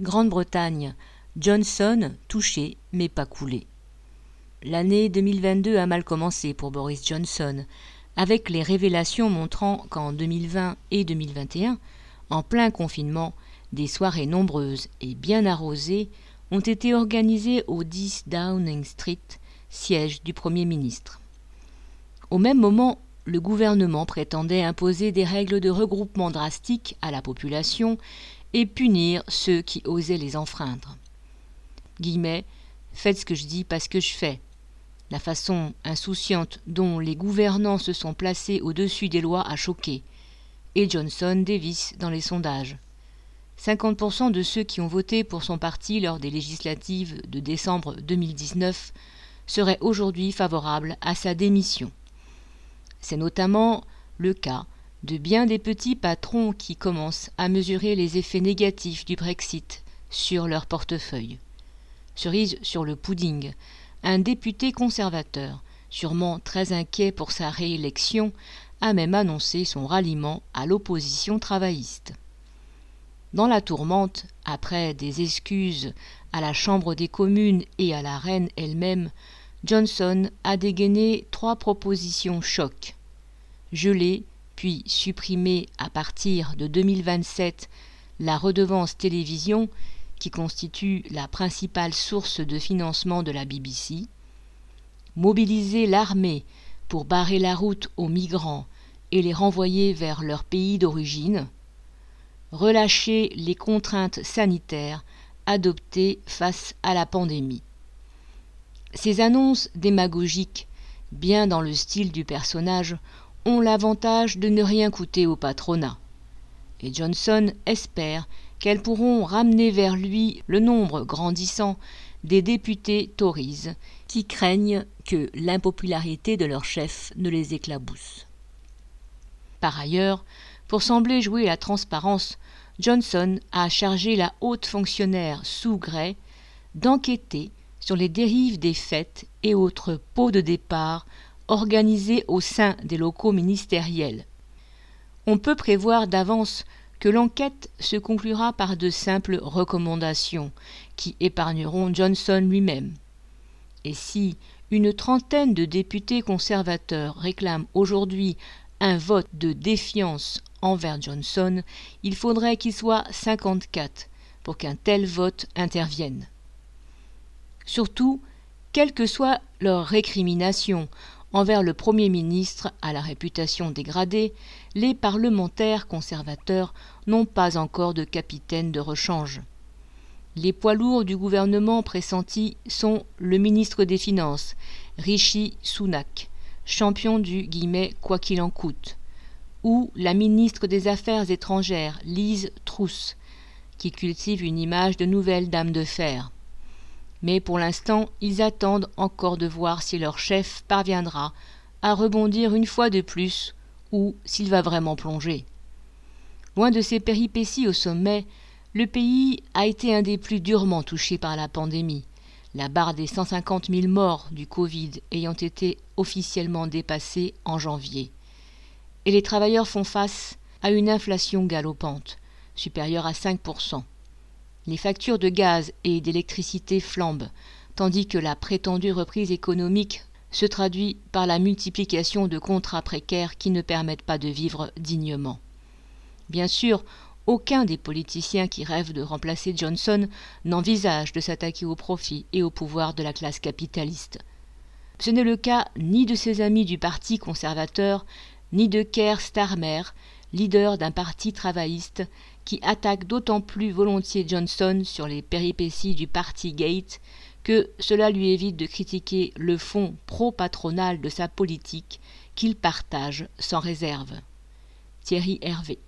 Grande-Bretagne, Johnson touché mais pas coulé. L'année 2022 a mal commencé pour Boris Johnson, avec les révélations montrant qu'en 2020 et 2021, en plein confinement, des soirées nombreuses et bien arrosées ont été organisées au 10 Downing Street, siège du Premier ministre. Au même moment, le gouvernement prétendait imposer des règles de regroupement drastiques à la population et punir ceux qui osaient les enfreindre. Guillemets, faites ce que je dis parce que je fais, la façon insouciante dont les gouvernants se sont placés au-dessus des lois a choqué. Et Johnson dévisse dans les sondages. 50% de ceux qui ont voté pour son parti lors des législatives de décembre 2019 seraient aujourd'hui favorables à sa démission. C'est notamment le cas de bien des petits patrons qui commencent à mesurer les effets négatifs du Brexit sur leur portefeuille. Cerise sur le pudding, un député conservateur, sûrement très inquiet pour sa réélection, a même annoncé son ralliement à l'opposition travailliste. Dans la tourmente, après des excuses à la Chambre des communes et à la reine elle-même, Johnson a dégainé trois propositions choc. Puis supprimer à partir de 2027 la redevance télévision qui constitue la principale source de financement de la BBC, mobiliser l'armée pour barrer la route aux migrants et les renvoyer vers leur pays d'origine, relâcher les contraintes sanitaires adoptées face à la pandémie. Ces annonces démagogiques, bien dans le style du personnage, ont l'avantage de ne rien coûter au patronat. Et Johnson espère qu'elles pourront ramener vers lui le nombre grandissant des députés Tories qui craignent que l'impopularité de leur chef ne les éclabousse. Par ailleurs, pour sembler jouer la transparence, Johnson a chargé la haute fonctionnaire sous Gray d'enquêter sur les dérives des fêtes et autres pots de départ organisés au sein des locaux ministériels. On peut prévoir d'avance que l'enquête se conclura par de simples recommandations qui épargneront Johnson lui-même. Et si une trentaine de députés conservateurs réclament aujourd'hui un vote de défiance envers Johnson, il faudrait qu'il soit 54 pour qu'un tel vote intervienne. Surtout, quelle que soit leur récrimination envers le Premier ministre à la réputation dégradée, les parlementaires conservateurs n'ont pas encore de capitaine de rechange. Les poids lourds du gouvernement pressenti sont le ministre des Finances, Rishi Sunak, champion du guillemet quoi qu'il en coûte, ou la ministre des Affaires étrangères, Lise Trousse, qui cultive une image de nouvelle dame de fer mais pour l'instant ils attendent encore de voir si leur chef parviendra à rebondir une fois de plus ou s'il va vraiment plonger. Loin de ces péripéties au sommet, le pays a été un des plus durement touchés par la pandémie, la barre des 150 000 morts du Covid ayant été officiellement dépassée en janvier. Et les travailleurs font face à une inflation galopante, supérieure à 5 les factures de gaz et d'électricité flambent, tandis que la prétendue reprise économique se traduit par la multiplication de contrats précaires qui ne permettent pas de vivre dignement. Bien sûr, aucun des politiciens qui rêvent de remplacer Johnson n'envisage de s'attaquer au profit et au pouvoir de la classe capitaliste. Ce n'est le cas ni de ses amis du Parti conservateur, ni de Keir Starmer, leader d'un parti travailliste qui attaque d'autant plus volontiers Johnson sur les péripéties du Party Gate que cela lui évite de critiquer le fond pro-patronal de sa politique qu'il partage sans réserve. Thierry Hervé